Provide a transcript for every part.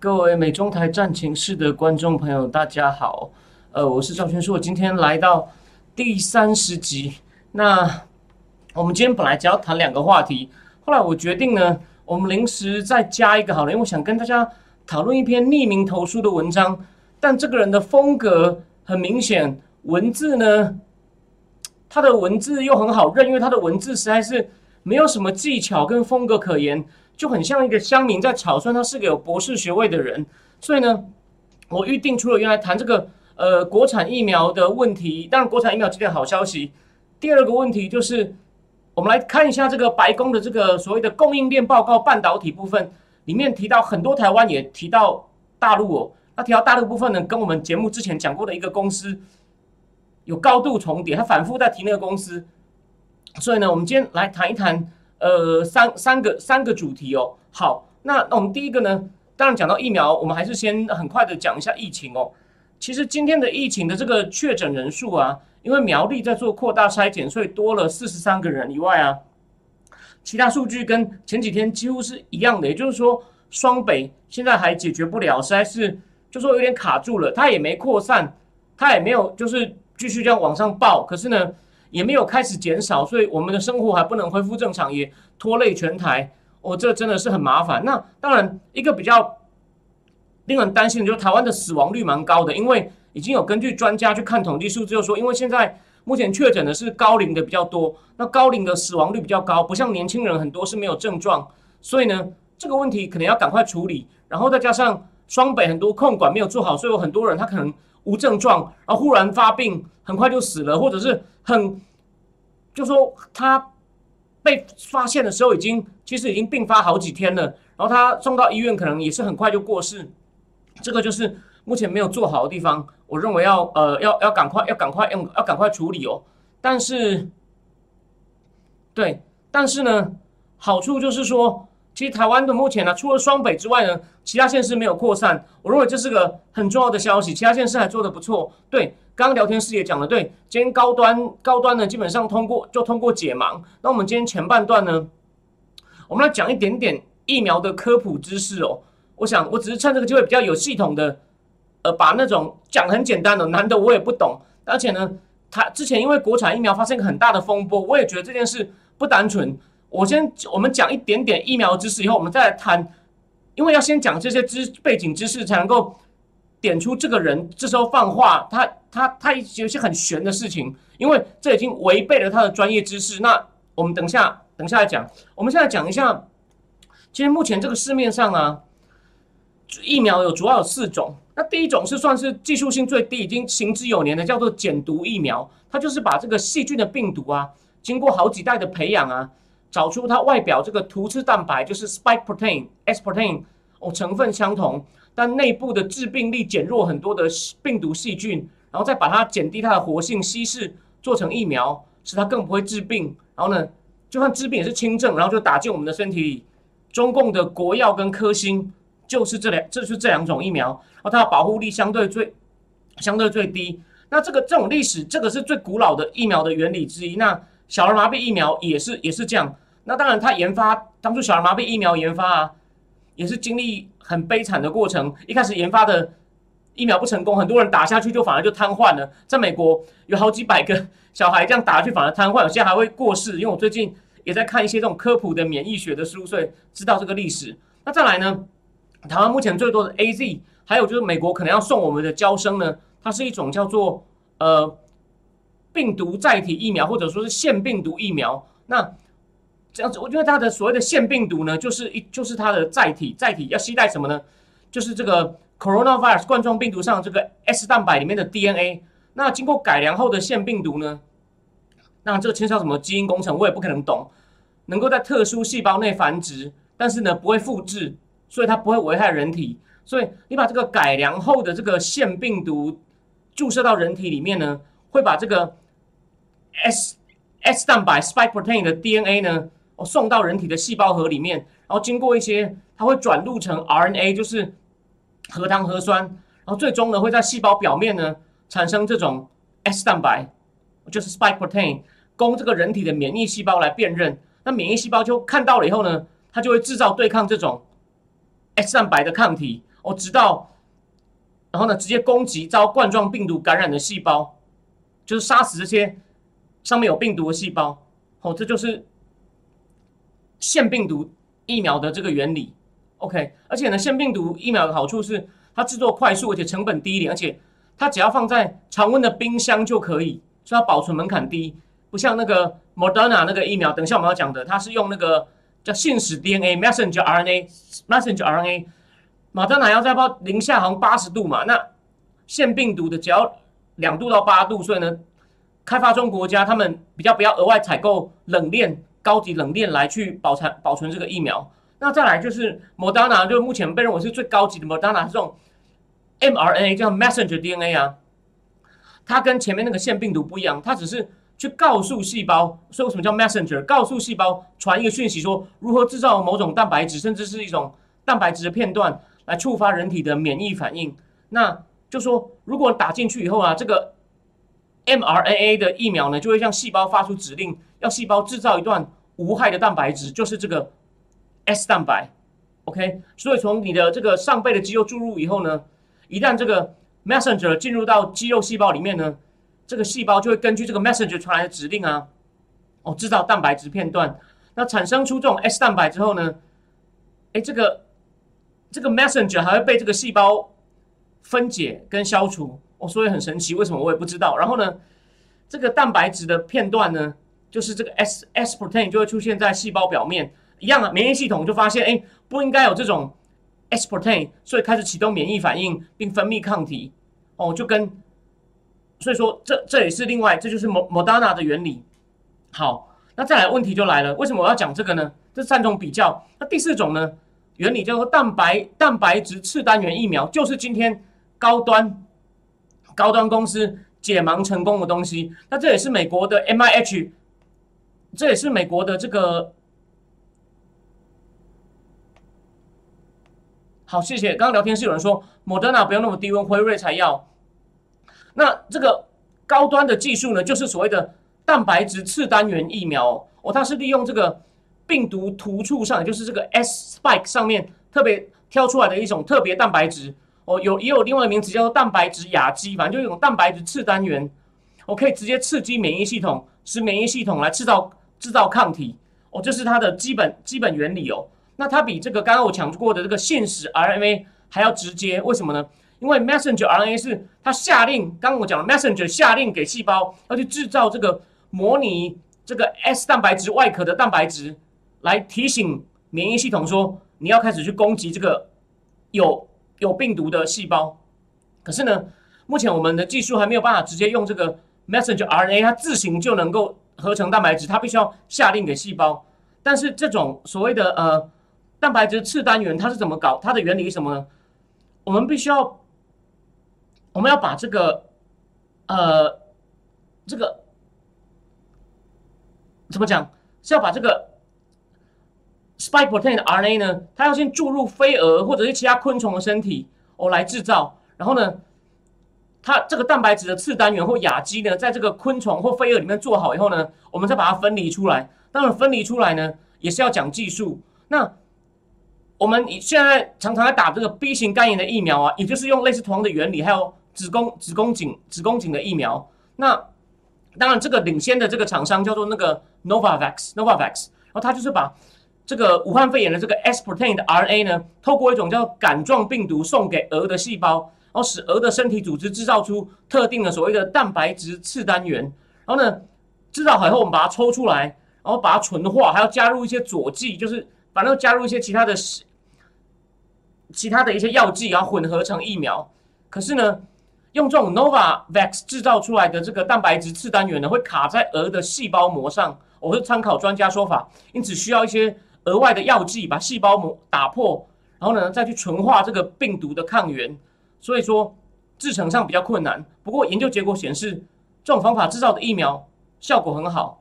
各位美中台战情室的观众朋友，大家好，呃，我是赵轩硕，今天来到第三十集。那我们今天本来只要谈两个话题，后来我决定呢，我们临时再加一个好了，因为我想跟大家讨论一篇匿名投书的文章，但这个人的风格很明显，文字呢，他的文字又很好认，因为他的文字实在是没有什么技巧跟风格可言，就很像一个乡民在草率，他是个有博士学位的人，所以呢，我预定除了原来谈这个呃国产疫苗的问题，当然国产疫苗这件好消息。第二个问题就是，我们来看一下这个白宫的这个所谓的供应链报告，半导体部分里面提到很多台湾，也提到大陆哦。那提到大陆部分呢，跟我们节目之前讲过的一个公司有高度重叠，他反复在提那个公司。所以呢，我们今天来谈一谈，呃，三三个三个主题哦。好，那那我们第一个呢，当然讲到疫苗，我们还是先很快的讲一下疫情哦。其实今天的疫情的这个确诊人数啊。因为苗栗在做扩大筛检，所以多了四十三个人以外啊，其他数据跟前几天几乎是一样的。也就是说，双北现在还解决不了，实在是就说有点卡住了。它也没扩散，它也没有就是继续这样往上报，可是呢，也没有开始减少，所以我们的生活还不能恢复正常，也拖累全台。哦，这真的是很麻烦。那当然，一个比较令人担心的就是台湾的死亡率蛮高的，因为。已经有根据专家去看统计数字，就说因为现在目前确诊的是高龄的比较多，那高龄的死亡率比较高，不像年轻人很多是没有症状，所以呢，这个问题可能要赶快处理。然后再加上双北很多控管没有做好，所以有很多人他可能无症状，然后忽然发病，很快就死了，或者是很就说他被发现的时候已经其实已经病发好几天了，然后他送到医院可能也是很快就过世，这个就是目前没有做好的地方。我认为要呃要要赶快要赶快用要赶快处理哦，但是，对，但是呢，好处就是说，其实台湾的目前呢，除了双北之外呢，其他县市没有扩散，我认为这是个很重要的消息，其他县市还做的不错。对，刚刚聊天室也讲了，对，今天高端高端呢，基本上通过就通过解盲。那我们今天前半段呢，我们来讲一点点疫苗的科普知识哦。我想我只是趁这个机会比较有系统的。呃，把那种讲很简单的难的我也不懂，而且呢，他之前因为国产疫苗发生一个很大的风波，我也觉得这件事不单纯。我先我们讲一点点疫苗知识，以后我们再来谈，因为要先讲这些知背景知识，才能够点出这个人这时候放话，他他他有些很玄的事情，因为这已经违背了他的专业知识。那我们等下等下来讲，我们现在讲一下，其实目前这个市面上啊，疫苗有主要有四种。那第一种是算是技术性最低，已经行之有年的，叫做减毒疫苗。它就是把这个细菌的病毒啊，经过好几代的培养啊，找出它外表这个突刺蛋白，就是 spike protein、s protein 哦，成分相同，但内部的致病力减弱很多的病毒细菌，然后再把它减低它的活性，稀释做成疫苗，使它更不会致病。然后呢，就算致病也是轻症，然后就打进我们的身体里。中共的国药跟科兴就是这两，这是这两种疫苗。然后它的保护力相对最相对最低，那这个这种历史，这个是最古老的疫苗的原理之一。那小儿麻痹疫苗也是也是这样。那当然，它研发当初小儿麻痹疫苗研发啊，也是经历很悲惨的过程。一开始研发的疫苗不成功，很多人打下去就反而就瘫痪了。在美国有好几百个小孩这样打下去反而瘫痪，有些还会过世。因为我最近也在看一些这种科普的免疫学的书，所以知道这个历史。那再来呢，台湾目前最多的 A Z。还有就是美国可能要送我们的胶生呢，它是一种叫做呃病毒载体疫苗，或者说是腺病毒疫苗。那这样子，我觉得它的所谓的腺病毒呢，就是一就是它的载体，载体要携带什么呢？就是这个 coronavirus 冠状病毒上这个 S 蛋白里面的 DNA。那经过改良后的腺病毒呢，那这个牵涉什么基因工程，我也不可能懂。能够在特殊细胞内繁殖，但是呢不会复制，所以它不会危害人体。所以你把这个改良后的这个腺病毒注射到人体里面呢，会把这个 S S 蛋白 spike protein 的 DNA 呢，哦送到人体的细胞核里面，然后经过一些，它会转录成 RNA，就是核糖核酸，然后最终呢会在细胞表面呢产生这种 S 蛋白，就是 spike protein，供这个人体的免疫细胞来辨认。那免疫细胞就看到了以后呢，它就会制造对抗这种 S 蛋白的抗体，哦，直到然后呢直接攻击遭冠状病毒感染的细胞，就是杀死这些。上面有病毒的细胞，哦，这就是腺病毒疫苗的这个原理。OK，而且呢，腺病毒疫苗的好处是它制作快速，而且成本低廉，而且它只要放在常温的冰箱就可以，所以它保存门槛低。不像那个 Moderna 那个疫苗，等一下我们要讲的，它是用那个叫信使 DNA messenger RNA，messenger RNA。Moderna 要在包零下好像八十度嘛，那腺病毒的只要两度到八度，所以呢。开发中国家他们比较不要额外采购冷链高级冷链来去保存保存这个疫苗。那再来就是 Moderna，就目前被认为是最高级的 Moderna 这种 mRNA 叫 messenger DNA 啊，它跟前面那个腺病毒不一样，它只是去告诉细胞，所以为什么叫 messenger？告诉细胞传一个讯息，说如何制造某种蛋白质，甚至是一种蛋白质的片段来触发人体的免疫反应。那就说如果打进去以后啊，这个 mRNA 的疫苗呢，就会向细胞发出指令，要细胞制造一段无害的蛋白质，就是这个 S 蛋白。OK，所以从你的这个上背的肌肉注入以后呢，一旦这个 messenger 进入到肌肉细胞里面呢，这个细胞就会根据这个 messenger 传来的指令啊，哦，制造蛋白质片段。那产生出这种 S 蛋白之后呢，哎，这个这个 messenger 还会被这个细胞分解跟消除。哦，所以很神奇，为什么我也不知道。然后呢，这个蛋白质的片段呢，就是这个 S S protein 就会出现在细胞表面，一样的免疫系统就发现，哎，不应该有这种 S protein，所以开始启动免疫反应，并分泌抗体。哦，就跟，所以说这这也是另外，这就是 Moderna 的原理。好，那再来问题就来了，为什么我要讲这个呢？这三种比较，那第四种呢，原理叫做蛋白蛋白质次单元疫苗，就是今天高端。高端公司解盲成功的东西，那这也是美国的 M I H，这也是美国的这个。好，谢谢。刚刚聊天室有人说，莫德纳不用那么低温，辉瑞才要。那这个高端的技术呢，就是所谓的蛋白质次单元疫苗哦，它是利用这个病毒突触上，也就是这个 S spike 上面特别挑出来的一种特别蛋白质。哦，有也有另外一名词叫做蛋白质亚基，反正就一种蛋白质次单元，我可以直接刺激免疫系统，使免疫系统来制造制造抗体。哦，这是它的基本基本原理哦。那它比这个刚刚我讲过的这个信使 RNA 还要直接，为什么呢？因为 messenger RNA 是它下令，刚刚我讲了 messenger 下令给细胞要去制造这个模拟这个 S 蛋白质外壳的蛋白质，来提醒免疫系统说你要开始去攻击这个有。有病毒的细胞，可是呢，目前我们的技术还没有办法直接用这个 messenger RNA，它自行就能够合成蛋白质，它必须要下令给细胞。但是这种所谓的呃蛋白质次单元，它是怎么搞？它的原理是什么呢？我们必须要，我们要把这个呃这个怎么讲？是要把这个。spike protein 的 RNA 呢，它要先注入飞蛾或者是其他昆虫的身体哦来制造，然后呢，它这个蛋白质的次单元或亚基呢，在这个昆虫或飞蛾里面做好以后呢，我们再把它分离出来。当然分离出来呢，也是要讲技术。那我们现在常常在打这个 B 型肝炎的疫苗啊，也就是用类似同样的原理，还有子宫子宫颈子宫颈的疫苗。那当然这个领先的这个厂商叫做那个 Novavax，Novavax，然后它就是把这个武汉肺炎的这个 S protein 的 RNA 呢，透过一种叫杆状病毒送给鹅的细胞，然后使鹅的身体组织制造出特定的所谓的蛋白质次单元。然后呢，制造好以后，我们把它抽出来，然后把它纯化，还要加入一些佐剂，就是反正加入一些其他的其他的一些药剂，然后混合成疫苗。可是呢，用这种 Novavax 制造出来的这个蛋白质次单元呢，会卡在鹅的细胞膜上。我会参考专家说法，因此需要一些。额外的药剂把细胞膜打破，然后呢再去纯化这个病毒的抗原，所以说制成上比较困难。不过研究结果显示，这种方法制造的疫苗效果很好。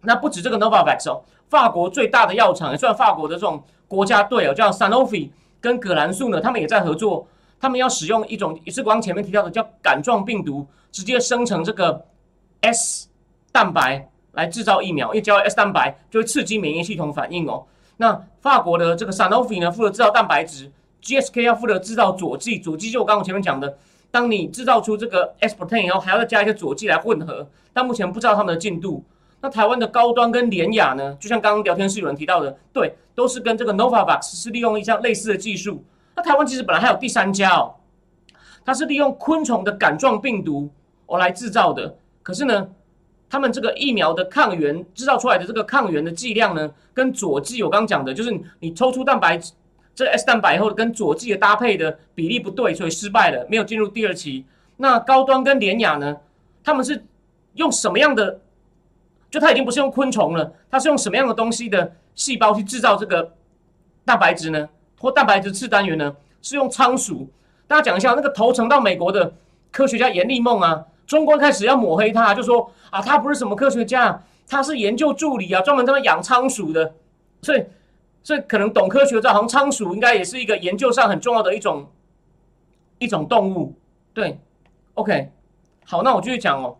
那不止这个 Novavax 哦，法国最大的药厂也算法国的这种国家队哦，叫 Sanofi 跟葛兰素呢，他们也在合作。他们要使用一种也是刚前面提到的叫杆状病毒，直接生成这个 S 蛋白来制造疫苗，因为交 S 蛋白就会刺激免疫系统反应哦。那法国的这个 Sanofi 呢，负责制造蛋白质，GSK 要负责制造佐剂，佐剂就我刚刚前面讲的，当你制造出这个 S protein 以后，还要再加一些佐剂来混合，但目前不知道他们的进度。那台湾的高端跟联雅呢，就像刚刚聊天室有人提到的，对，都是跟这个 Novavax 是利用一项类似的技术。那台湾其实本来还有第三家哦，它是利用昆虫的杆状病毒哦来制造的。可是呢，他们这个疫苗的抗原制造出来的这个抗原的剂量呢，跟佐剂我刚讲的，就是你抽出蛋白这 S 蛋白以后跟佐剂的搭配的比例不对，所以失败了，没有进入第二期。那高端跟联雅呢，他们是用什么样的？就它已经不是用昆虫了，它是用什么样的东西的细胞去制造这个蛋白质呢？或蛋白质次单元呢，是用仓鼠。大家讲一下，那个投诚到美国的科学家严立梦啊，中国开始要抹黑他，就说啊，他不是什么科学家，他是研究助理啊，专门在那养仓鼠的。所以，所以可能懂科学的，好像仓鼠应该也是一个研究上很重要的一种一种动物。对，OK，好，那我继续讲哦。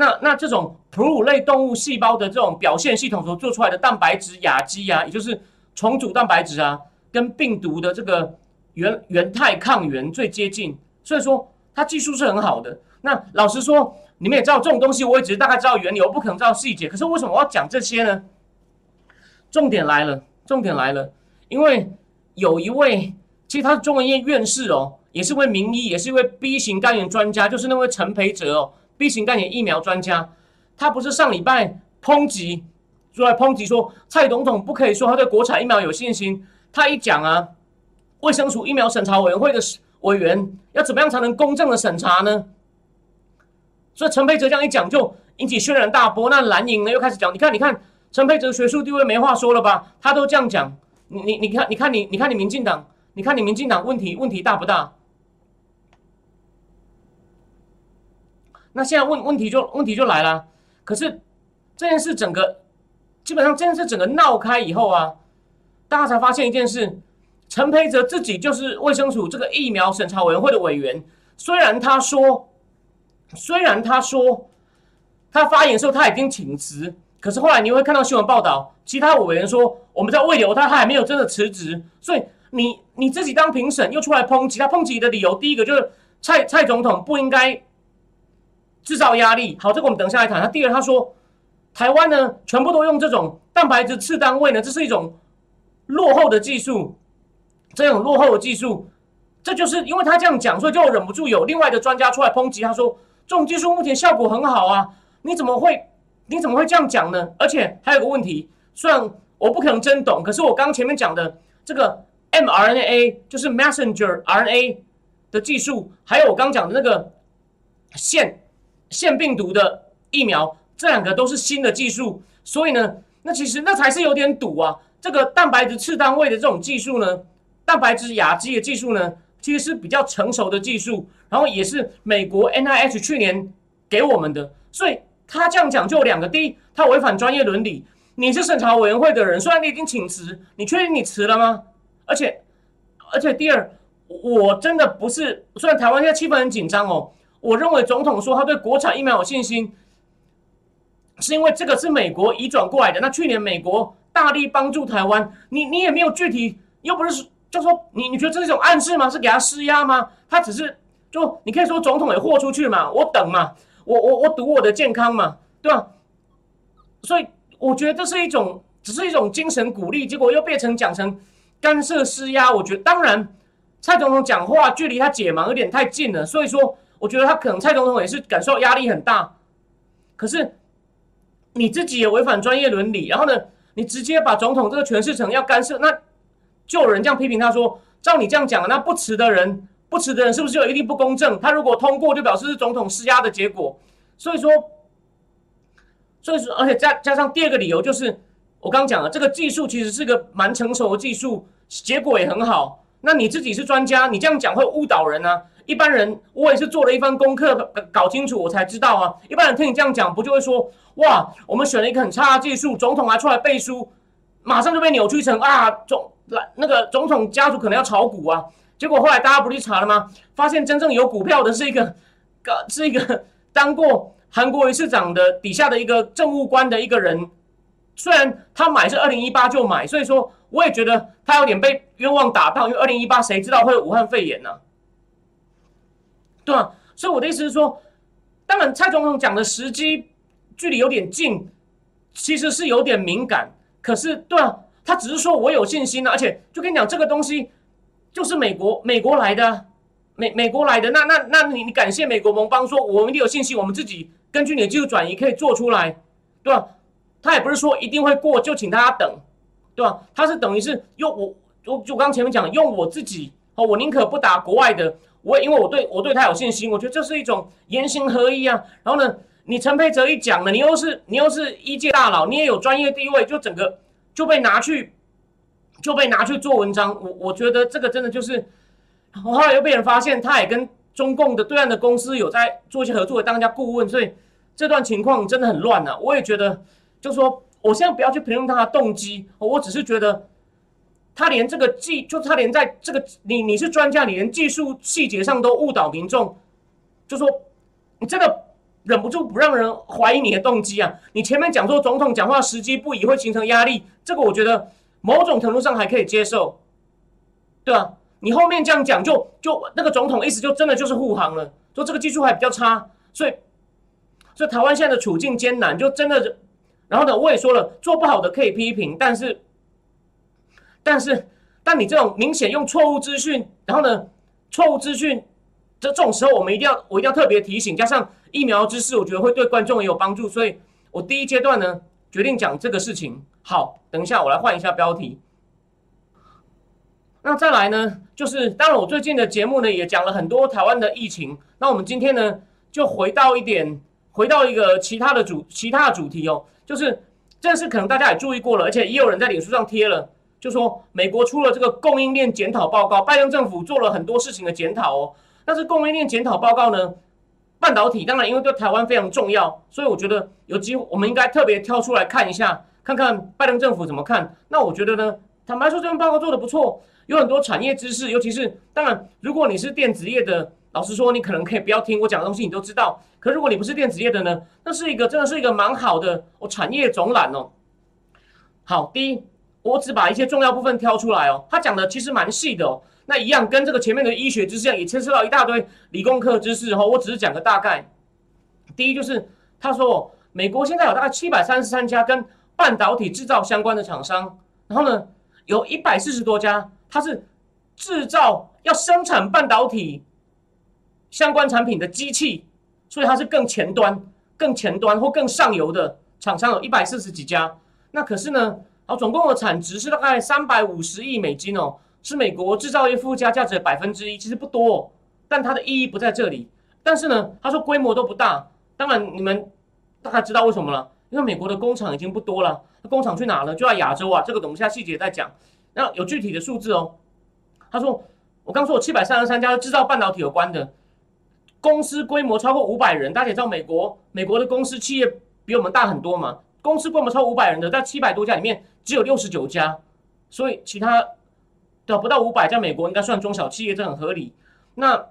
那那这种哺乳类动物细胞的这种表现系统所做出来的蛋白质亚基啊，也就是重组蛋白质啊。跟病毒的这个原原态抗原最接近，所以说它技术是很好的。那老实说，你们也知道这种东西，我也只是大概知道原理，我不可能知道细节。可是为什么我要讲这些呢？重点来了，重点来了，因为有一位，其实他是中文院院士哦，也是位名医，也是一位 B 型肝炎专家，就是那位陈培哲哦，B 型肝炎疫苗专家。他不是上礼拜抨击，出来抨击说蔡总统不可以说他对国产疫苗有信心。他一讲啊，卫生署疫苗审查委员会的委员要怎么样才能公正的审查呢？所以陈培哲这样一讲就引起轩然大波。那蓝营呢又开始讲，你看，你看陈培哲学术地位没话说了吧？他都这样讲，你你你看，你看你你看你民进党，你看你民进党问题问题大不大？那现在问问题就问题就来了。可是这件事整个基本上这件事整个闹开以后啊。大家才发现一件事，陈培哲自己就是卫生署这个疫苗审查委员会的委员。虽然他说，虽然他说他发言的时候他已经请辞，可是后来你会看到新闻报道，其他委员说我们在未留他，他还没有真的辞职。所以你你自己当评审又出来抨击他，抨击的理由第一个就是蔡蔡总统不应该制造压力。好，这个我们等下来谈。他第二他说台湾呢全部都用这种蛋白质次单位呢，这是一种。落后的技术，这种落后的技术，这就是因为他这样讲，所以就忍不住有另外的专家出来抨击。他说：“这种技术目前效果很好啊，你怎么会你怎么会这样讲呢？”而且还有个问题，虽然我不可能真懂，可是我刚前面讲的这个 mRNA 就是 messenger RNA 的技术，还有我刚讲的那个线腺病毒的疫苗，这两个都是新的技术，所以呢，那其实那才是有点赌啊。这个蛋白质次单位的这种技术呢，蛋白质亚基的技术呢，其实是比较成熟的技术，然后也是美国 NIH 去年给我们的，所以他这样讲就有两个：第一，他违反专业伦理；你是审查委员会的人，虽然你已经请辞，你确定你辞了吗？而且，而且第二，我真的不是，虽然台湾现在气氛很紧张哦，我认为总统说他对国产疫苗有信心，是因为这个是美国移转过来的。那去年美国。大力帮助台湾，你你也没有具体，又不是就说你你觉得这是一种暗示吗？是给他施压吗？他只是就你可以说总统也豁出去嘛，我等嘛，我我我赌我的健康嘛，对吧？所以我觉得这是一种只是一种精神鼓励，结果又变成讲成干涉施压。我觉得当然蔡总统讲话距离他解盲有点太近了，所以说我觉得他可能蔡总统也是感受压力很大。可是你自己也违反专业伦理，然后呢？你直接把总统这个诠释成要干涉，那就有人这样批评他说：照你这样讲，那不辞的人，不辞的人是不是就一定不公正？他如果通过，就表示是总统施压的结果。所以说，所以说，而且加加上第二个理由就是，我刚刚讲了，这个技术其实是个蛮成熟的技术，结果也很好。那你自己是专家，你这样讲会误导人啊！一般人我也是做了一番功课，搞清楚我才知道啊。一般人听你这样讲，不就会说哇，我们选了一个很差的技术，总统还出来背书，马上就被扭曲成啊总来那个总统家族可能要炒股啊。结果后来大家不去查了吗？发现真正有股票的是一个是一个 当过韩国瑜市长的底下的一个政务官的一个人。虽然他买是二零一八就买，所以说我也觉得他有点被冤枉打到，因为二零一八谁知道会有武汉肺炎呢？对吧？所以我的意思是说，当然蔡总统讲的时机距离有点近，其实是有点敏感。可是，对啊，他只是说我有信心啊，而且就跟你讲，这个东西就是美国美国来的，美美国来的。那那那你你感谢美国盟邦说，我们一定有信心，我们自己根据你的技术转移可以做出来，对吧？他也不是说一定会过，就请大家等，对吧？他是等于是用我，我就刚前面讲，用我自己哦，我宁可不打国外的，我因为我对我对他有信心，我觉得这是一种言行合一啊。然后呢，你陈佩哲一讲了，你又是你又是一届大佬，你也有专业地位，就整个就被拿去就被拿去做文章。我我觉得这个真的就是，我后来又被人发现，他也跟中共的对岸的公司有在做一些合作，当家顾问，所以这段情况真的很乱啊。我也觉得。就说，我现在不要去评论他的动机，我只是觉得，他连这个技，就他连在这个你你是专家，你连技术细节上都误导民众，就说你真的忍不住不让人怀疑你的动机啊！你前面讲说总统讲话时机不宜会形成压力，这个我觉得某种程度上还可以接受，对吧？你后面这样讲，就就那个总统意思就真的就是护航了，说这个技术还比较差，所以所以台湾现在的处境艰难，就真的。然后呢，我也说了，做不好的可以批评，但是，但是，但你这种明显用错误资讯，然后呢，错误资讯，这这种时候，我们一定要，我一定要特别提醒，加上疫苗知识，我觉得会对观众也有帮助，所以我第一阶段呢，决定讲这个事情。好，等一下我来换一下标题。那再来呢，就是当然我最近的节目呢，也讲了很多台湾的疫情。那我们今天呢，就回到一点，回到一个其他的主，其他的主题哦。就是这是可能大家也注意过了，而且也有人在脸书上贴了，就说美国出了这个供应链检讨报告，拜登政府做了很多事情的检讨哦。但是供应链检讨报告呢，半导体当然因为对台湾非常重要，所以我觉得有机会我们应该特别挑出来看一下，看看拜登政府怎么看。那我觉得呢，坦白说这份报告做的不错，有很多产业知识，尤其是当然如果你是电子业的。老实说，你可能可以不要听我讲的东西，你都知道。可如果你不是电子业的呢？那是一个真的是一个蛮好的哦产业总览哦。好，第一，我只把一些重要部分挑出来哦。他讲的其实蛮细的哦。那一样跟这个前面的医学知识，也牵涉到一大堆理工科知识哦。我只是讲个大概。第一就是他说，美国现在有大概七百三十三家跟半导体制造相关的厂商，然后呢，有一百四十多家，它是制造要生产半导体。相关产品的机器，所以它是更前端、更前端或更上游的厂商有一百四十几家。那可是呢，啊，总共的产值是大概三百五十亿美金哦，是美国制造业附加价值的百分之一，其实不多，但它的意义不在这里。但是呢，他说规模都不大。当然，你们大概知道为什么了，因为美国的工厂已经不多了，那工厂去哪了？就在亚洲啊。这个等一下细节再讲。那有具体的数字哦。他说，我刚说我七百三十三家制造半导体有关的。公司规模超过五百人，大家也知道美国美国的公司企业比我们大很多嘛。公司规模超五百人的，在七百多家里面只有六十九家，所以其他的不到五百家，美国应该算中小企业，这很合理。那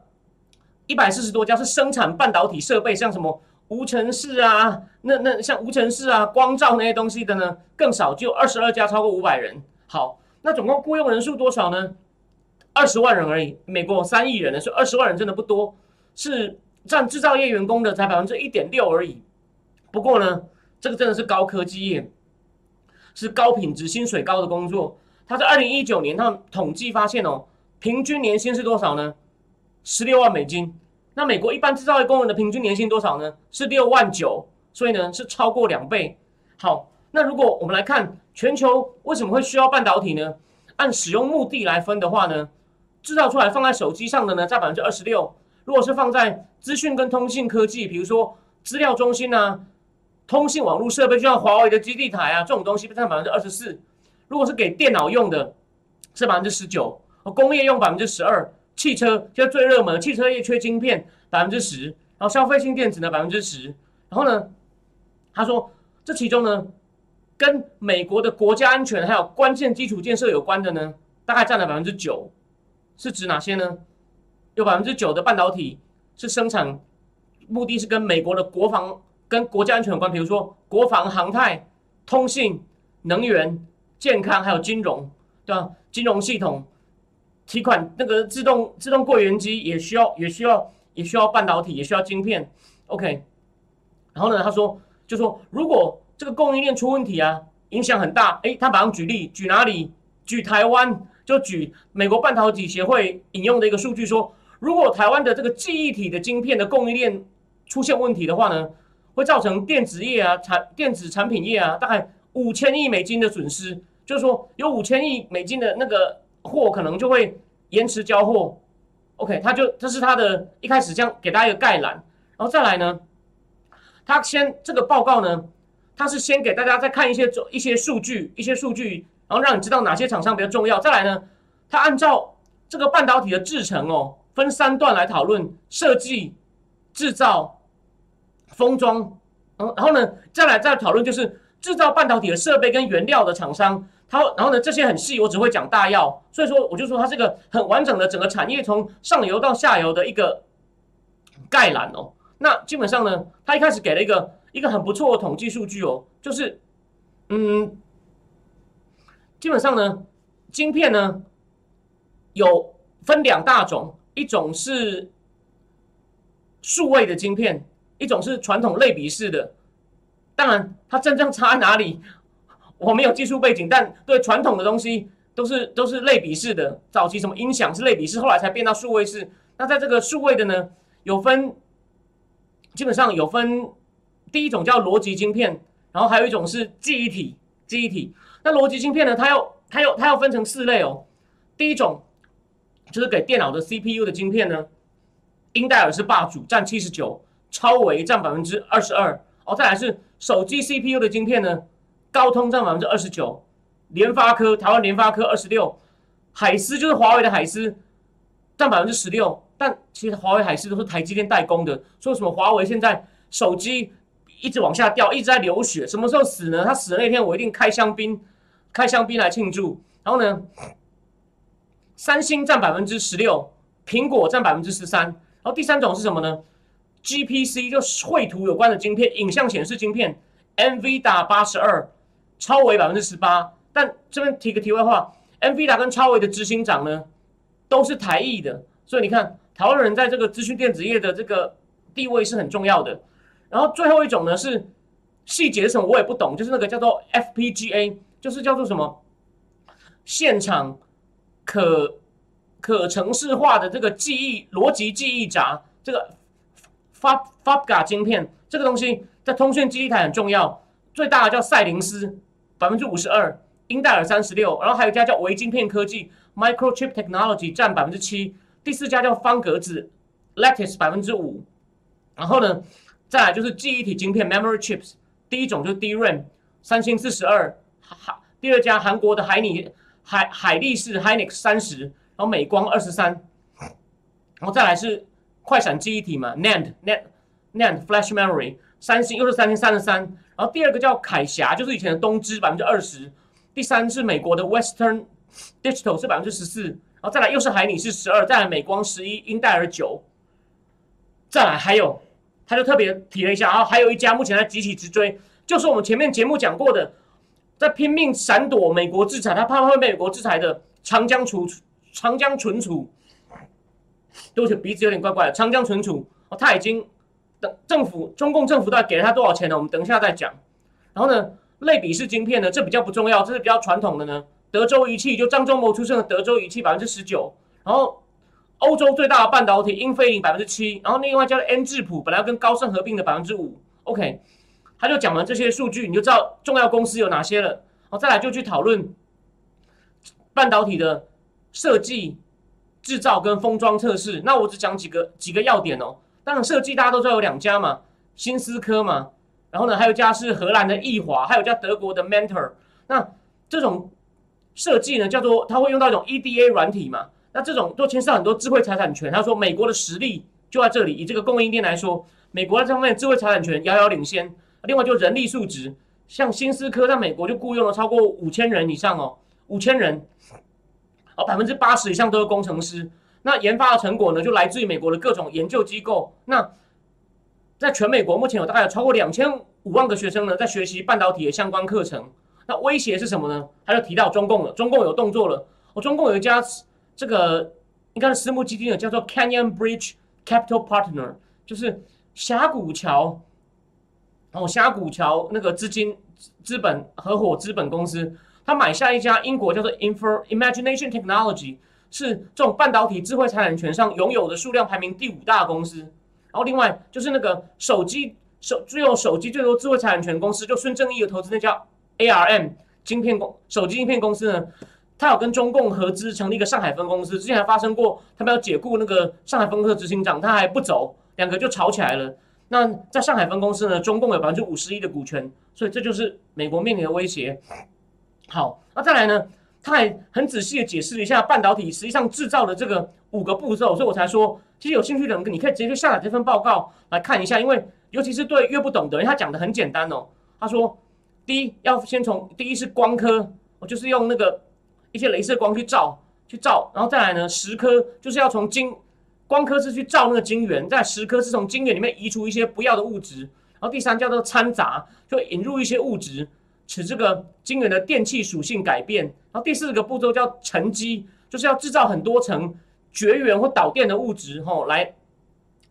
一百四十多家是生产半导体设备，像什么无尘室啊，那那像无尘室啊、光照那些东西的呢，更少，就二十二家超过五百人。好，那总共雇佣人数多少呢？二十万人而已。美国三亿人呢，所以二十万人真的不多。是占制造业员工的才百分之一点六而已。不过呢，这个真的是高科技业，是高品质、薪水高的工作。他在二零一九年，他统计发现哦，平均年薪是多少呢？十六万美金。那美国一般制造业工人的平均年薪多少呢？是六万九，所以呢是超过两倍。好，那如果我们来看全球为什么会需要半导体呢？按使用目的来分的话呢，制造出来放在手机上的呢，在百分之二十六。如果是放在资讯跟通信科技，比如说资料中心啊、通信网络设备，就像华为的基地台啊这种东西，占百分之二十四。如果是给电脑用的，是百分之十九，工业用百分之十二，汽车现在最热门，汽车业缺晶片百分之十，然后消费性电子呢百分之十，然后呢，他说这其中呢，跟美国的国家安全还有关键基础建设有关的呢，大概占了百分之九，是指哪些呢？有百分之九的半导体是生产目的是跟美国的国防跟国家安全有关，比如说国防、航太、通信、能源、健康还有金融，对吧？金融系统、提款那个自动自动柜员机也需要，也需要，也需要半导体，也需要晶片。OK，然后呢，他说就说如果这个供应链出问题啊，影响很大。诶，他马上举例，举哪里？举台湾，就举美国半导体协会引用的一个数据说，如果台湾的这个记忆体的晶片的供应链出现问题的话呢，会造成电子业啊、产电子产品业啊，大概五千亿美金的损失。就是说，有五千亿美金的那个货可能就会延迟交货。OK，他就这是他的一开始这样给大家一个概览，然后再来呢，他先这个报告呢，他是先给大家再看一些一些数据，一些数据，然后让你知道哪些厂商比较重要。再来呢，他按照这个半导体的制程哦，分三段来讨论设计、制造、封装。嗯，然后呢，再来再讨论就是制造半导体的设备跟原料的厂商。它然后呢，这些很细，我只会讲大要，所以说我就说它是个很完整的整个产业从上游到下游的一个概览哦。那基本上呢，它一开始给了一个一个很不错的统计数据哦，就是嗯，基本上呢，晶片呢有分两大种，一种是数位的晶片，一种是传统类比式的。当然，它真正差在哪里？我没有技术背景，但对传统的东西都是都是类比式的。早期什么音响是类比式，后来才变到数位式。那在这个数位的呢，有分，基本上有分，第一种叫逻辑晶片，然后还有一种是记忆体。记忆体，那逻辑晶片呢，它要它要它要分成四类哦。第一种就是给电脑的 CPU 的晶片呢，英戴尔是霸主，占七十九，超维占百分之二十二。哦，再来是手机 CPU 的晶片呢。高通占百分之二十九，联发科台湾联发科二十六，海思就是华为的海思占百分之十六，但其实华为海思都是台积电代工的。说什么华为现在手机一直往下掉，一直在流血，什么时候死呢？他死的那天我一定开香槟，开香槟来庆祝。然后呢，三星占百分之十六，苹果占百分之十三。然后第三种是什么呢？GPC 就绘图有关的晶片，影像显示晶片 nvida 八十二。超维百分之十八，但这边提个题外话 nvida 跟超维的执行长呢都是台裔的，所以你看台湾人在这个资讯电子业的这个地位是很重要的。然后最后一种呢是细节是什么我也不懂，就是那个叫做 FPGA，就是叫做什么现场可可程式化的这个记忆逻辑记忆闸，这个 Fab Fabga 晶片这个东西在通讯基地台很重要，最大的叫赛灵思。百分之五十二，英戴尔三十六，然后还有一家叫维晶片科技 （Microchip Technology） 占百分之七，第四家叫方格子 （Lattice） 百分之五，然后呢，再来就是记忆体晶片 （Memory Chips），第一种就是 DRAM，三星四十二，哈，第二家韩国的海尼海海力士 （Hynix） 三十，然后美光二十三，然后再来是快闪记忆体嘛 （NAND），NAND，NAND Flash Memory，三星又是三星三十三。然后第二个叫凯霞，就是以前的东芝百分之二十，第三是美国的 Western Digital 是百分之十四，然后再来又是海尼是十二，再来美光十一，英戴尔九，再来还有，他就特别提了一下，然后还有一家目前在集体直追，就是我们前面节目讲过的，在拼命闪躲美国制裁，他怕会被美国制裁的长江储长江存储，都是鼻子有点怪怪的，长江存储哦，他已经。等政府，中共政府到底给了他多少钱呢？我们等一下再讲。然后呢，类比式晶片呢，这比较不重要，这是比较传统的呢。德州仪器就张忠谋出生的德州仪器百分之十九，然后欧洲最大的半导体英飞凌百分之七，然后另外叫 N 智谱本来要跟高盛合并的百分之五。OK，他就讲完这些数据，你就知道重要公司有哪些了。好，再来就去讨论半导体的设计、制造跟封装测试。那我只讲几个几个要点哦。当然，设计大家都知道有两家嘛，新思科嘛，然后呢，还有一家是荷兰的易华，还有一家德国的 Mentor。那这种设计呢，叫做它会用到一种 EDA 软体嘛，那这种都牵涉很多智慧财产权。他说美国的实力就在这里，以这个供应链来说，美国在这方面智慧财产权遥遥领先。另外就人力素质，像新思科在美国就雇佣了超过五千人以上哦，五千人，哦百分之八十以上都是工程师。那研发的成果呢，就来自于美国的各种研究机构。那在全美国目前有大概有超过两千五万个学生呢，在学习半导体的相关课程。那威胁是什么呢？他就提到中共了，中共有动作了。哦，中共有一家这个应该是私募基金的，叫做 Canyon Bridge Capital Partner，就是峡谷桥。哦，峡谷桥那个资金资本合伙资本公司，他买下一家英国叫做 Infor Imagination Technology。是这种半导体智慧财产权上拥有的数量排名第五大公司，然后另外就是那个手机手最有手机最多智慧财产权公司，就孙正义的投资那家 ARM 晶片公手机晶片公司呢，他有跟中共合资成立一个上海分公司，之前还发生过他们要解雇那个上海分公司执行长，他还不走，两个就吵起来了。那在上海分公司呢，中共有百分之五十一的股权，所以这就是美国面临的威胁。好，那再来呢？他还很仔细的解释了一下半导体实际上制造的这个五个步骤，所以我才说，其实有兴趣的人你可以直接去下载这份报告来看一下，因为尤其是对越不懂的人，他讲的很简单哦。他说，第一要先从第一是光刻，我就是用那个一些镭射光去照去照，然后再来呢蚀刻，就是要从晶光刻是去照那个晶圆，在蚀刻是从晶圆里面移除一些不要的物质，然后第三叫做掺杂，就引入一些物质。使这个晶圆的电气属性改变，然后第四个步骤叫沉积，就是要制造很多层绝缘或导电的物质，吼，来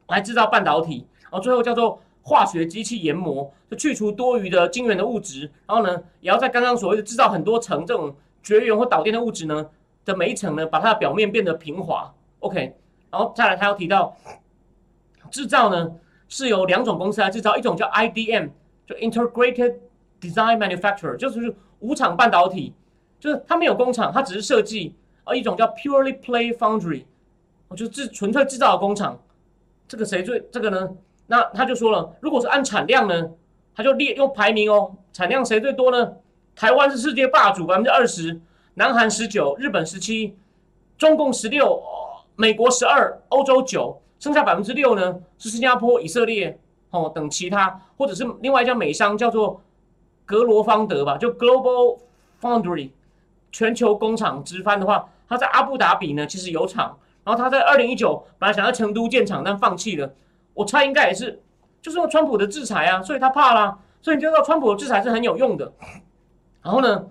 来制造半导体。然后最后叫做化学机器研磨，就去除多余的晶圆的物质，然后呢，也要在刚刚所谓的制造很多层这种绝缘或导电的物质呢的每一层呢，把它的表面变得平滑。OK，然后再来，他要提到制造呢是由两种公司来制造，一种叫 IDM，就 Integrated。Design manufacturer 就是无厂半导体，就是它没有工厂，它只是设计；而一种叫 Purely Play Foundry，我就制纯粹制造的工厂。这个谁最这个呢？那他就说了，如果是按产量呢，他就列用排名哦，产量谁最多呢？台湾是世界霸主，百分之二十；南韩十九，日本十七，中共十六，美国十二，欧洲九，剩下百分之六呢是新加坡、以色列哦等其他，或者是另外一家美商叫做。格罗方德吧，就 Global Foundry 全球工厂直翻的话，他在阿布达比呢，其实有厂。然后他在二零一九本来想在成都建厂，但放弃了。我猜应该也是，就是用川普的制裁啊，所以他怕啦。所以你就知道川普的制裁是很有用的。然后呢，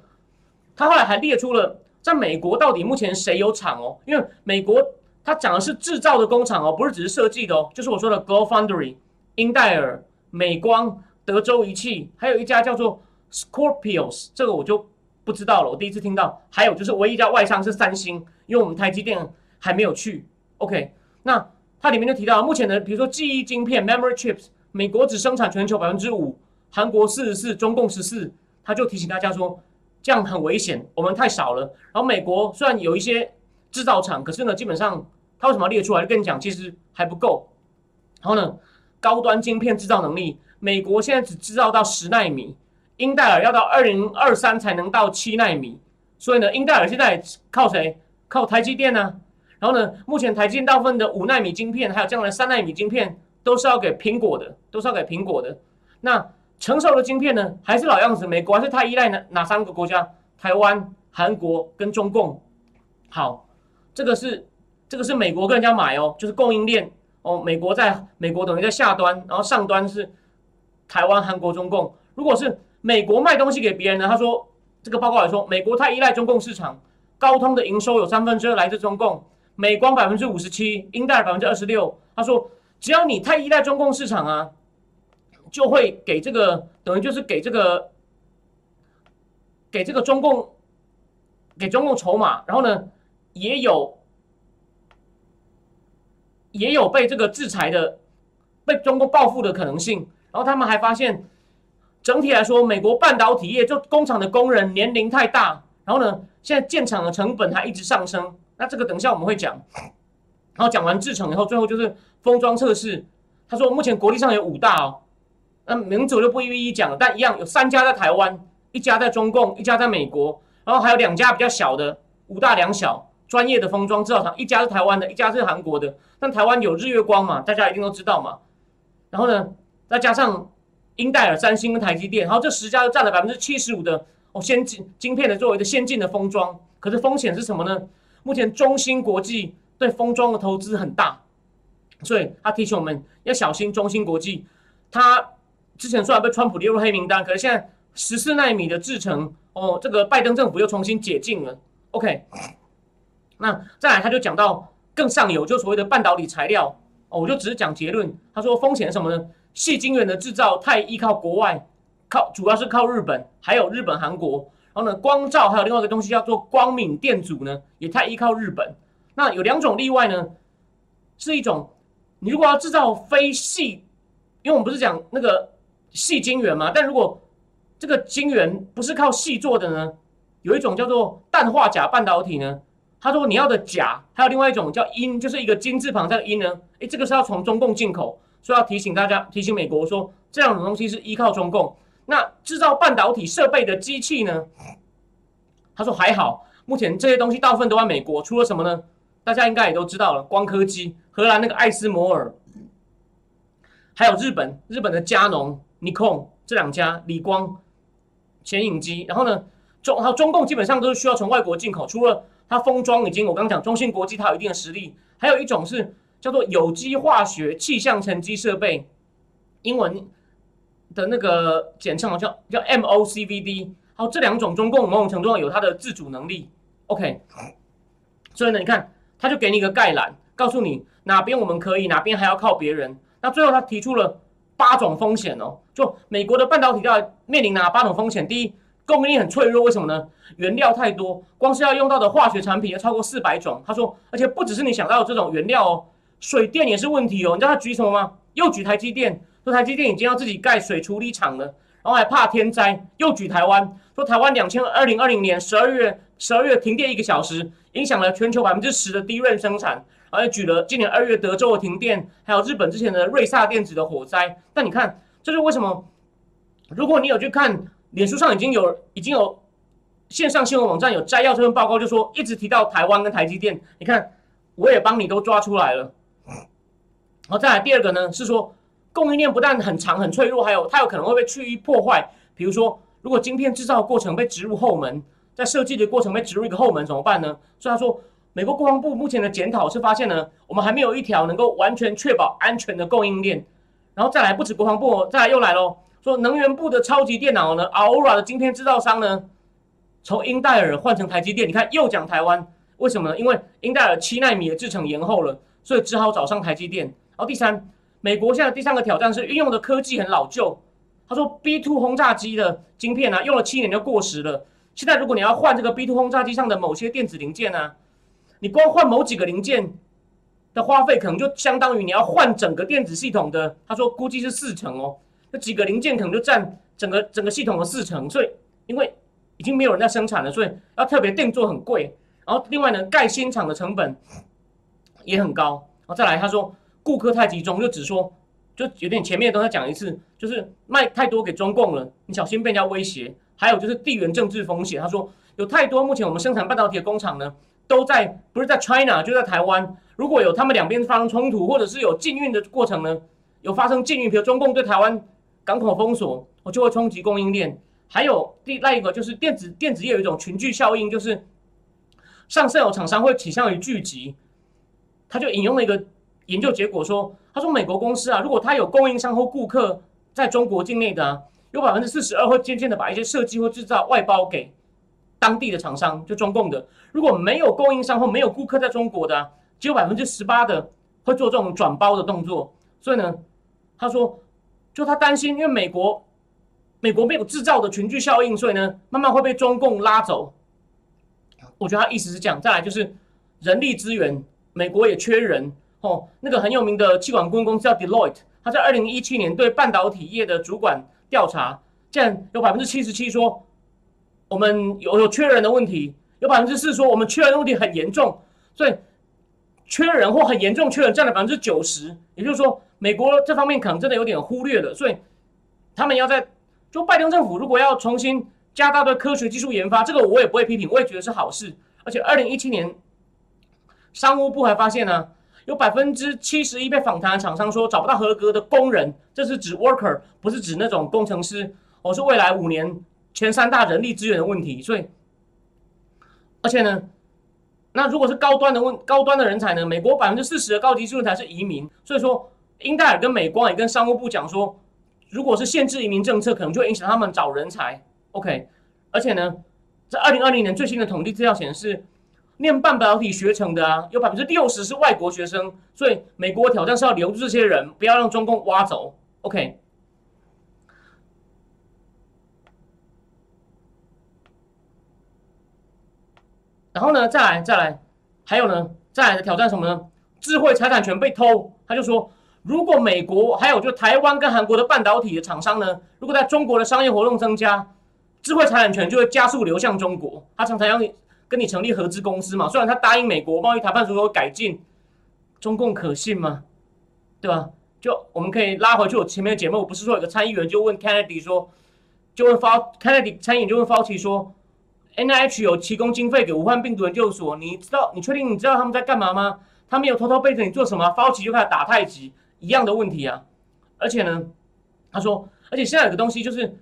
他后来还列出了在美国到底目前谁有厂哦？因为美国他讲的是制造的工厂哦，不是只是设计的哦，就是我说的 Global Foundry、英戴尔、美光、德州仪器，还有一家叫做。Scorpios 这个我就不知道了，我第一次听到。还有就是唯一一家外商是三星，因为我们台积电还没有去。OK，那它里面就提到，目前的比如说记忆晶片 （memory chips），美国只生产全球百分之五，韩国四十四，中共十四。他就提醒大家说，这样很危险，我们太少了。然后美国虽然有一些制造厂，可是呢，基本上他为什么要列出来？跟你讲，其实还不够。然后呢，高端晶片制造能力，美国现在只制造到十纳米。英戴尔要到二零二三才能到七纳米，所以呢，英戴尔现在靠谁？靠台积电呢？然后呢，目前台积电大部分的五纳米晶片，还有将来三纳米晶片，都是要给苹果的，都是要给苹果的。那成熟的晶片呢，还是老样子，美国还是太依赖哪哪三个国家？台湾、韩国跟中共。好，这个是这个是美国跟人家买哦，就是供应链哦。美国在美国等于在下端，然后上端是台湾、韩国、中共。如果是美国卖东西给别人呢？他说，这个报告来说，美国太依赖中共市场，高通的营收有三分之二来自中共，美光百分之五十七，英戴尔百分之二十六。他说，只要你太依赖中共市场啊，就会给这个等于就是给这个给这个中共给中共筹码，然后呢，也有也有被这个制裁的，被中共报复的可能性。然后他们还发现。整体来说，美国半导体业就工厂的工人年龄太大，然后呢，现在建厂的成本还一直上升。那这个等一下我们会讲。然后讲完制程以后，最后就是封装测试。他说目前国力上有五大哦，那名字我就不一一讲了，但一样有三家在台湾，一家在中共，一家在美国。然后还有两家比较小的五大两小专业的封装制造厂，一家是台湾的，一家是韩国的。但台湾有日月光嘛，大家一定都知道嘛。然后呢，再加上英戴尔、三星跟台积电，然后这十家都占了百分之七十五的哦先进晶片的作为一个先进的封装。可是风险是什么呢？目前中芯国际对封装的投资很大，所以他提醒我们要小心中芯国际。他之前虽然被川普列入黑名单，可是现在十四纳米的制程哦，这个拜登政府又重新解禁了。OK，那再来他就讲到更上游，就所谓的半导体材料哦，我就只是讲结论。他说风险是什么呢？细晶圆的制造太依靠国外，靠主要是靠日本，还有日本、韩国。然后呢，光照还有另外一个东西叫做光敏电阻呢，也太依靠日本。那有两种例外呢，是一种你如果要制造非细，因为我们不是讲那个细晶圆嘛，但如果这个晶圆不是靠细做的呢，有一种叫做氮化钾半导体呢。他说你要的钾，还有另外一种叫铟，就是一个金字旁加铟呢。诶，这个是要从中共进口，所以要提醒大家，提醒美国说，这样的东西是依靠中共。那制造半导体设备的机器呢？他说还好，目前这些东西大部分都在美国，除了什么呢？大家应该也都知道了，光刻机，荷兰那个艾斯摩尔，还有日本日本的佳能、尼控这两家理光显影机。然后呢，中还有中共基本上都是需要从外国进口，除了它封装已经我刚讲中芯国际它有一定的实力，还有一种是叫做有机化学气象沉积设备，英文。的那个简称叫叫 MOCVD，好，这两种中共某种程度上有它的自主能力，OK，所以呢，你看，他就给你一个概览，告诉你哪边我们可以，哪边还要靠别人。那最后他提出了八种风险哦，就美国的半导体要面临哪八种风险？第一，供应链很脆弱，为什么呢？原料太多，光是要用到的化学产品要超过四百种。他说，而且不只是你想到的这种原料哦，水电也是问题哦。你知道他举什么吗？又举台积电。说台积电已经要自己盖水处理厂了，然后还怕天灾，又举台湾，说台湾两千二零二零年十二月十二月停电一个小时，影响了全球百分之十的低润生产，而且举了今年二月德州的停电，还有日本之前的瑞萨电子的火灾。但你看，这是为什么？如果你有去看脸书上已经有已经有线上新闻网站有摘要这份报告，就说一直提到台湾跟台积电，你看我也帮你都抓出来了。然后再来第二个呢，是说。供应链不但很长很脆弱，还有它有可能会被趋于破坏。比如说，如果晶片制造过程被植入后门，在设计的过程被植入一个后门怎么办呢？所以他说，美国国防部目前的检讨是发现呢，我们还没有一条能够完全确保安全的供应链。然后再来，不止国防部，再来又来喽，说能源部的超级电脑呢，Aura 的晶片制造商呢，从英戴尔换成台积电。你看又讲台湾，为什么呢？因为英戴尔七纳米的制程延后了，所以只好找上台积电。然后第三。美国现在第三个挑战是运用的科技很老旧。他说，B two 轰炸机的晶片呢，用了七年就过时了。现在如果你要换这个 B two 轰炸机上的某些电子零件呢，你光换某几个零件的花费，可能就相当于你要换整个电子系统的。他说，估计是四成哦，那几个零件可能就占整个整个系统的四成。所以，因为已经没有人在生产了，所以要特别定做很贵。然后，另外呢，盖新厂的成本也很高。然后再来，他说。顾客太集中，就只说，就有点前面都在讲一次，就是卖太多给中共了，你小心被人家威胁。还有就是地缘政治风险，他说有太多目前我们生产半导体的工厂呢，都在不是在 China 就在台湾。如果有他们两边发生冲突，或者是有禁运的过程呢，有发生禁运，比如中共对台湾港口封锁，我就会冲击供应链。还有第另一个就是电子电子业有一种群聚效应，就是上上游厂商会倾向于聚集，他就引用了一个。研究结果说，他说美国公司啊，如果他有供应商或顾客在中国境内的，有百分之四十二会渐渐的把一些设计或制造外包给当地的厂商，就中共的。如果没有供应商或没有顾客在中国的，只有百分之十八的会做这种转包的动作。所以呢，他说，就他担心，因为美国美国没有制造的群聚效应，所以呢，慢慢会被中共拉走。我觉得他意思是这样。再来就是人力资源，美国也缺人。哦，那个很有名的气管顾问公司叫 Deloitte，他在二零一七年对半导体业的主管调查，竟然有百分之七十七说我们有有缺人的问题，有百分之四说我们缺人的问题很严重，所以缺人或很严重缺人占了百分之九十，也就是说美国这方面可能真的有点忽略了，所以他们要在就拜登政府如果要重新加大对科学技术研发，这个我也不会批评，我也觉得是好事。而且二零一七年，商务部还发现呢，有百分之七十一被访谈的厂商说找不到合格的工人，这是指 worker，不是指那种工程师。我是未来五年前三大人力资源的问题。所以，而且呢，那如果是高端的问高端的人才呢，美国百分之四十的高级技术人才是移民。所以说，英戴尔跟美光也跟商务部讲说，如果是限制移民政策，可能就会影响他们找人才。OK，而且呢，在二零二零年最新的统计资料显示，念半导体学成的啊，有百分之六十是外国学生，所以美国挑战是要留住这些人，不要让中共挖走。OK，然后呢，再来再来，还有呢，再来的挑战什么呢？智慧财产权被偷，他就说，如果美国还有就台湾跟韩国的半导体的厂商呢，如果在中国的商业活动增加。智慧财产权就会加速流向中国，他常常要跟你成立合资公司嘛。虽然他答应美国贸易谈判如何改进，中共可信吗？对吧？就我们可以拉回去我前面的节目，不是说有个参议员就问 Kennedy 说，就问 Fau Kennedy 参议员就问 Fauci 说，NIH 有提供经费给武汉病毒研究所，你知道你确定你知道他们在干嘛吗？他们有偷偷背着你做什么？Fauci 就开始打太极，一样的问题啊。而且呢，他说，而且现在有个东西就是，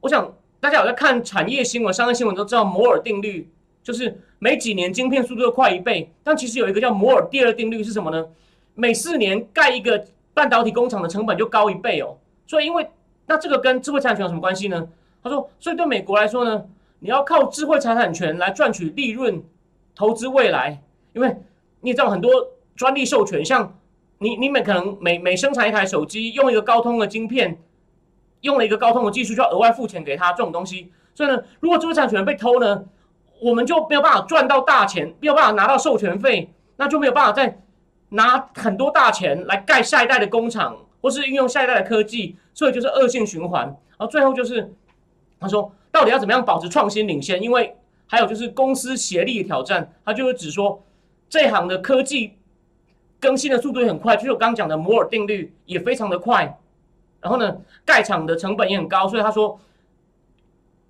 我想。大家有在看产业新闻、商业新闻都知道摩尔定律，就是每几年晶片速度都快一倍。但其实有一个叫摩尔第二定律是什么呢？每四年盖一个半导体工厂的成本就高一倍哦。所以因为那这个跟智慧产权有什么关系呢？他说，所以对美国来说呢，你要靠智慧财产权来赚取利润、投资未来。因为你也知道很多专利授权，像你你每可能每每生产一台手机，用一个高通的晶片。用了一个高通的技术，就要额外付钱给他这种东西。所以呢，如果知识产权被偷呢，我们就没有办法赚到大钱，没有办法拿到授权费，那就没有办法再拿很多大钱来盖下一代的工厂，或是运用下一代的科技，所以就是恶性循环。然后最后就是他说，到底要怎么样保持创新领先？因为还有就是公司协力的挑战，他就是指说这行的科技更新的速度也很快，就是我刚刚讲的摩尔定律也非常的快。然后呢，盖厂的成本也很高，所以他说，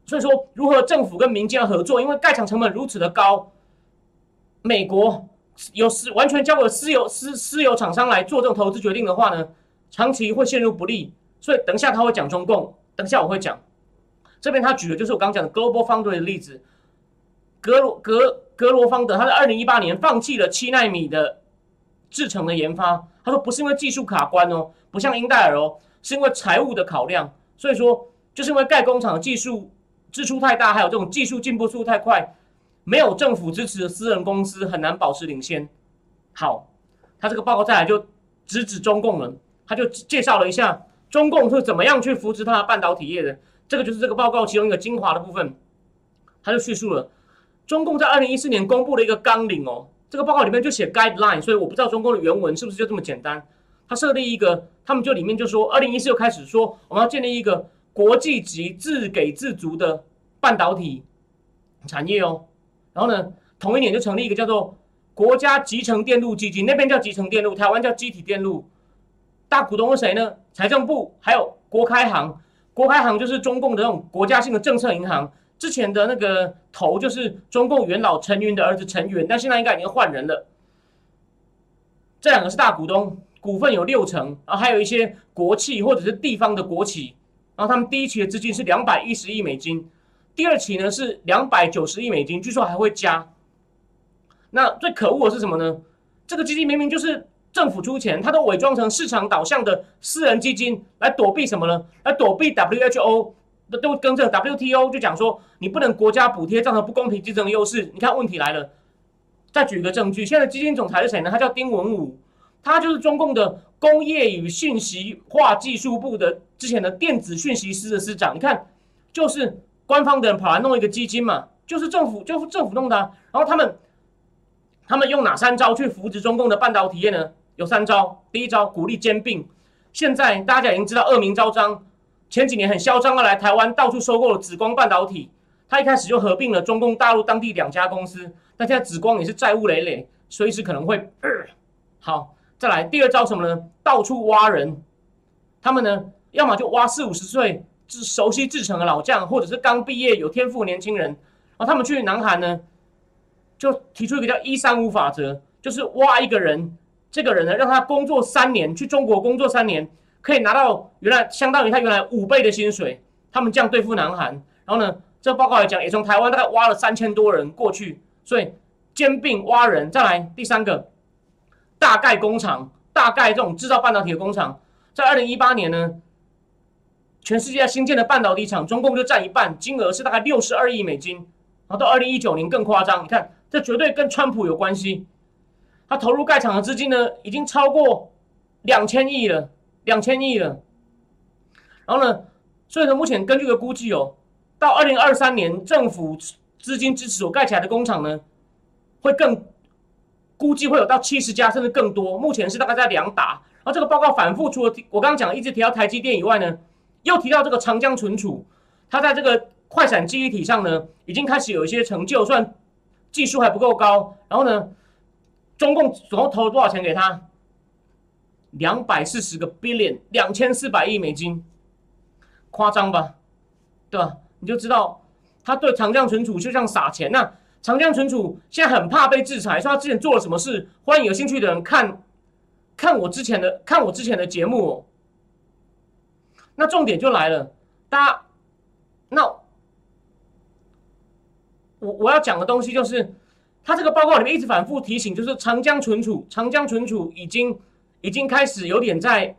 所以说如何政府跟民间合作？因为盖厂成本如此的高，美国有私完全交给私有私私有厂商来做这种投资决定的话呢，长期会陷入不利。所以等一下他会讲中共，等一下我会讲。这边他举的就是我刚讲的 Global Foundry 的例子，格罗格格罗方德他在二零一八年放弃了七纳米的制程的研发，他说不是因为技术卡关哦，不像英戴尔哦。是因为财务的考量，所以说就是因为盖工厂的技术支出太大，还有这种技术进步速度太快，没有政府支持的私人公司很难保持领先。好，他这个报告再来就直指中共了，他就介绍了一下中共是怎么样去扶持他的半导体业的。这个就是这个报告其中一个精华的部分，他就叙述了中共在二零一四年公布了一个纲领哦，这个报告里面就写 guideline，所以我不知道中共的原文是不是就这么简单。他设立一个，他们就里面就说，二零一四就开始说，我们要建立一个国际级自给自足的半导体产业哦。然后呢，同一年就成立一个叫做国家集成电路基金，那边叫集成电路，台湾叫机体电路。大股东是谁呢？财政部，还有国开行。国开行就是中共的那种国家性的政策银行。之前的那个头就是中共元老陈云的儿子陈元，但现在应该已经换人了。这两个是大股东。股份有六成，然后还有一些国企或者是地方的国企，然后他们第一期的资金是两百一十亿美金，第二期呢是两百九十亿美金，据说还会加。那最可恶的是什么呢？这个基金明明就是政府出钱，它都伪装成市场导向的私人基金来躲避什么呢？来躲避 WHO 都都跟这个 WTO 就讲说你不能国家补贴造成不公平竞争的优势。你看问题来了，再举一个证据，现在基金总裁是谁呢？他叫丁文武。他就是中共的工业与信息化技术部的之前的电子讯息司的司长，你看，就是官方的人跑来弄一个基金嘛，就是政府就是政府弄的。然后他们他们用哪三招去扶植中共的半导体业呢？有三招，第一招鼓励兼并。现在大家已经知道恶名昭彰，前几年很嚣张的来台湾到处收购了紫光半导体，他一开始就合并了中共大陆当地两家公司，但现在紫光也是债务累累，随时可能会好。再来第二招什么呢？到处挖人，他们呢，要么就挖四五十岁熟悉制程的老将，或者是刚毕业有天赋的年轻人，然后他们去南韩呢，就提出一个叫一三五法则，就是挖一个人，这个人呢让他工作三年，去中国工作三年，可以拿到原来相当于他原来五倍的薪水。他们这样对付南韩，然后呢，这报告来讲，也从台湾大概挖了三千多人过去，所以兼并挖人。再来第三个，大概工厂，大概这种制造半导体的工厂，在二零一八年呢。全世界新建的半导体厂，中共就占一半，金额是大概六十二亿美金。然后到二零一九年更夸张，你看这绝对跟川普有关系。他投入盖厂的资金呢，已经超过两千亿了，两千亿了。然后呢，所以呢，目前根据的估计哦，到二零二三年政府资金支持所盖起来的工厂呢，会更估计会有到七十家甚至更多。目前是大概在两打。然后这个报告反复除了我刚刚讲一直提到台积电以外呢。又提到这个长江存储，它在这个快闪记忆体上呢，已经开始有一些成就，虽然技术还不够高。然后呢，中共总共投了多少钱给他？两百四十个 billion，两千四百亿美金，夸张吧？对吧？你就知道他对长江存储就像撒钱。那长江存储现在很怕被制裁，说他之前做了什么事？欢迎有兴趣的人看看我之前的看我之前的节目。那重点就来了，大家，那我我要讲的东西就是，他这个报告里面一直反复提醒，就是长江存储，长江存储已经已经开始有点在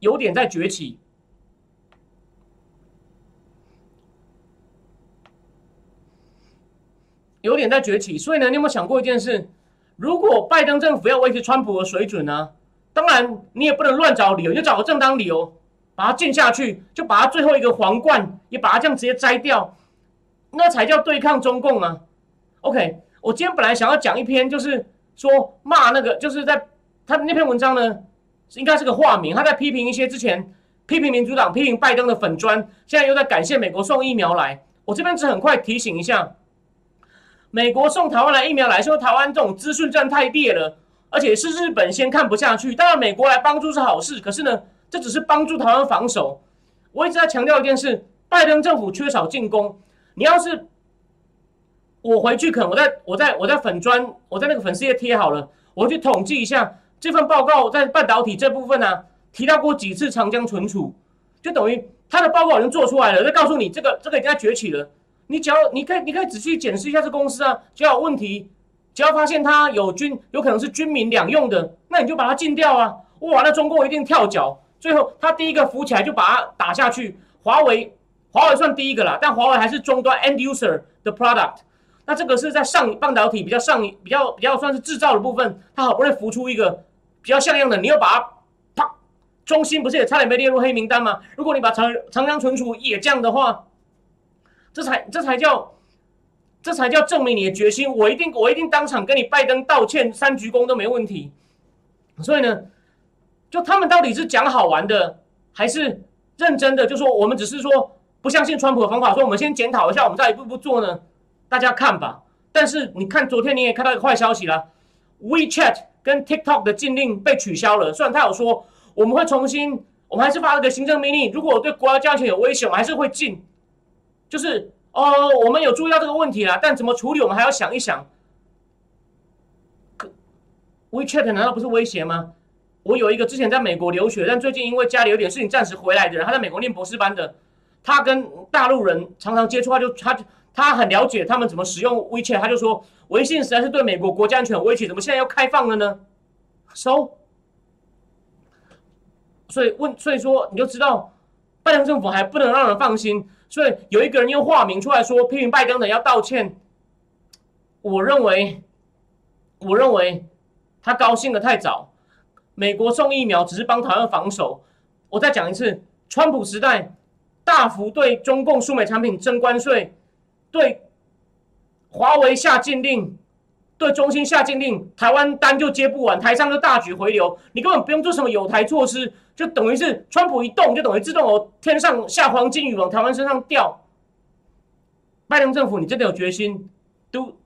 有点在崛起，有点在崛起。所以呢，你有没有想过一件事？如果拜登政府要维持川普的水准呢？当然，你也不能乱找理由，就找个正当理由。把它禁下去，就把它最后一个皇冠也把它这样直接摘掉，那才叫对抗中共啊！OK，我今天本来想要讲一篇，就是说骂那个，就是在他那篇文章呢，应该是个化名，他在批评一些之前批评民主党、批评拜登的粉砖，现在又在感谢美国送疫苗来。我这边只很快提醒一下，美国送台湾来疫苗来说，台湾这种资讯战太劣了，而且是日本先看不下去，当然美国来帮助是好事，可是呢？这只是帮助台湾防守。我一直在强调一件事：拜登政府缺少进攻。你要是我回去，可能我在我在我在粉砖，我在那个粉丝页贴好了，我去统计一下这份报告在半导体这部分呢，提到过几次长江存储，就等于他的报告已经做出来了，就告诉你这个这个已经在崛起了。你只要你可以你可以仔细检视一下这公司啊，只要有问题，只要发现它有军有可能是军民两用的，那你就把它禁掉啊！哇，那中共一定跳脚。最后，他第一个扶起来就把它打下去。华为，华为算第一个了，但华为还是终端 end user 的 product。那这个是在上半导体比较上比较比较算是制造的部分，它好不容易浮出一个比较像样的，你又把它啪，中芯不是也差点被列入黑名单吗？如果你把长长江存储也这样的话，这才这才叫这才叫证明你的决心。我一定我一定当场跟你拜登道歉，三鞠躬都没问题。所以呢？就他们到底是讲好玩的，还是认真的？就说我们只是说不相信川普的方法，说我们先检讨一下，我们再一步步做呢？大家看吧。但是你看，昨天你也看到一个坏消息了，WeChat 跟 TikTok 的禁令被取消了。虽然他有说我们会重新，我们还是发了个行政命令，如果对国家安全有威胁，我们还是会禁。就是哦，我们有注意到这个问题了，但怎么处理，我们还要想一想。WeChat 难道不是威胁吗？我有一个之前在美国留学，但最近因为家里有点事情暂时回来的人，他在美国念博士班的，他跟大陆人常常接触，他就他他很了解他们怎么使用 WeChat，他就说微信实在是对美国国家安全有威胁，怎么现在又开放了呢？So，所以问，所以说你就知道拜登政府还不能让人放心，所以有一个人用化名出来说批评拜登的要道歉，我认为，我认为他高兴的太早。美国送疫苗只是帮台湾防守。我再讲一次，川普时代大幅对中共输美产品征关税，对华为下禁令，对中心下禁令，台湾单就接不完，台上就大举回流。你根本不用做什么有台措施，就等于是川普一动，就等于自动有天上下黄金雨往台湾身上掉。拜登政府，你真的有决心，都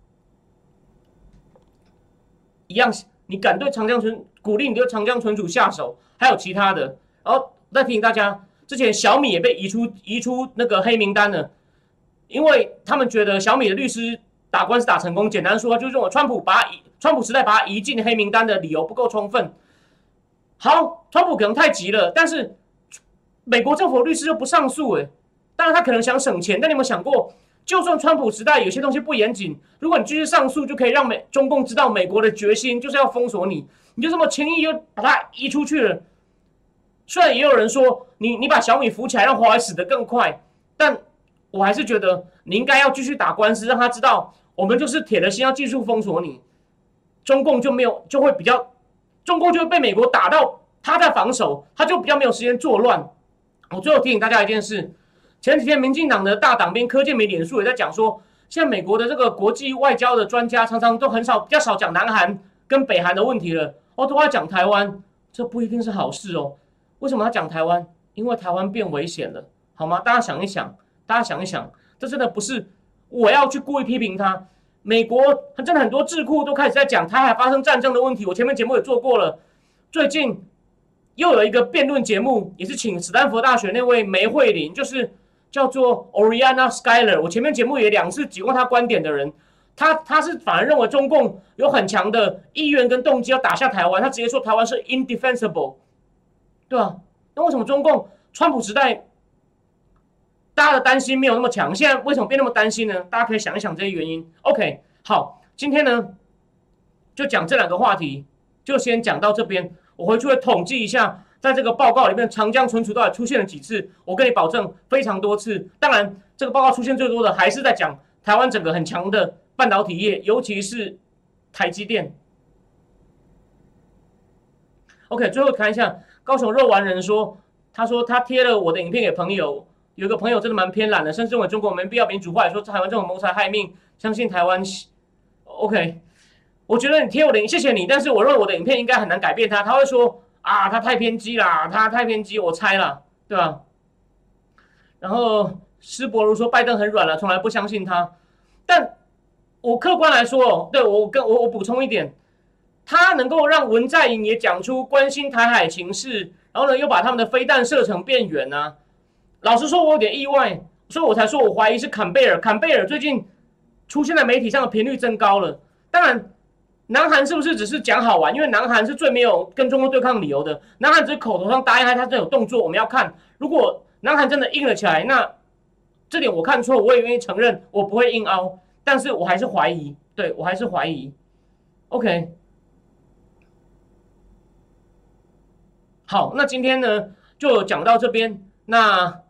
一样。你敢对长江存鼓励你对长江存储下手？还有其他的，然后再提醒大家，之前小米也被移出移出那个黑名单了，因为他们觉得小米的律师打官司打成功，简单说就是认为川普把移川普时代把他移进黑名单的理由不够充分。好，川普可能太急了，但是美国政府律师又不上诉，诶，当然他可能想省钱，但你有没有想过，就算川普时代有些东西不严谨，如果你继续上诉，就可以让美中共知道美国的决心就是要封锁你，你就这么轻易就把它移出去了。虽然也有人说你你把小米扶起来，让华为死得更快，但我还是觉得你应该要继续打官司，让他知道我们就是铁了心要继续封锁你，中共就没有就会比较，中共就会被美国打到他在防守，他就比较没有时间作乱。我最后提醒大家一件事，前几天民进党的大党兵柯建明脸书也在讲说，现在美国的这个国际外交的专家常常都很少比较少讲南韩跟北韩的问题了，哦，都在讲台湾，这不一定是好事哦。为什么要讲台湾？因为台湾变危险了，好吗？大家想一想，大家想一想，这真的不是我要去故意批评他。美国真的很多智库都开始在讲台海发生战争的问题。我前面节目也做过了，最近又有一个辩论节目，也是请斯坦福大学那位梅惠玲，就是叫做 Oriana Skyler。我前面节目也两次提过他观点的人，他他是反而认为中共有很强的意愿跟动机要打下台湾，他直接说台湾是 indefensible。对啊，那为什么中共川普时代大家的担心没有那么强？现在为什么变那么担心呢？大家可以想一想这些原因。OK，好，今天呢就讲这两个话题，就先讲到这边。我回去会统计一下，在这个报告里面长江存储到底出现了几次。我跟你保证，非常多次。当然，这个报告出现最多的还是在讲台湾整个很强的半导体业，尤其是台积电。OK，最后看一下。高雄肉丸人说：“他说他贴了我的影片给朋友，有个朋友真的蛮偏懒的，甚至认为中国没必要民主化，说台湾这种谋财害命，相信台湾。OK，我觉得你贴我的，谢谢你，但是我认为我的影片应该很难改变他。他会说啊，他太偏激啦，他太偏激，我猜了，对吧？然后施伯如说拜登很软了，从来不相信他。但我客观来说，对我跟我我补充一点。”他能够让文在寅也讲出关心台海情势，然后呢，又把他们的飞弹射程变远呢？老实说，我有点意外，所以我才说我怀疑是坎贝尔。坎贝尔最近出现在媒体上的频率增高了。当然，南韩是不是只是讲好玩？因为南韩是最没有跟中国对抗理由的。南韩只是口头上答应他，他真有动作，我们要看。如果南韩真的硬了起来，那这点我看错，我也愿意承认，我不会硬凹。但是我还是怀疑，对我还是怀疑。OK。好，那今天呢就讲到这边。那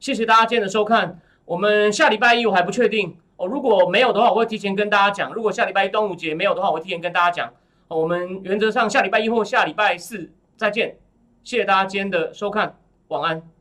谢谢大家今天的收看。我们下礼拜一我还不确定哦，如果没有的话，我会提前跟大家讲。如果下礼拜一端午节没有的话，我会提前跟大家讲。我们原则上下礼拜一或下礼拜四再见。谢谢大家今天的收看，晚安。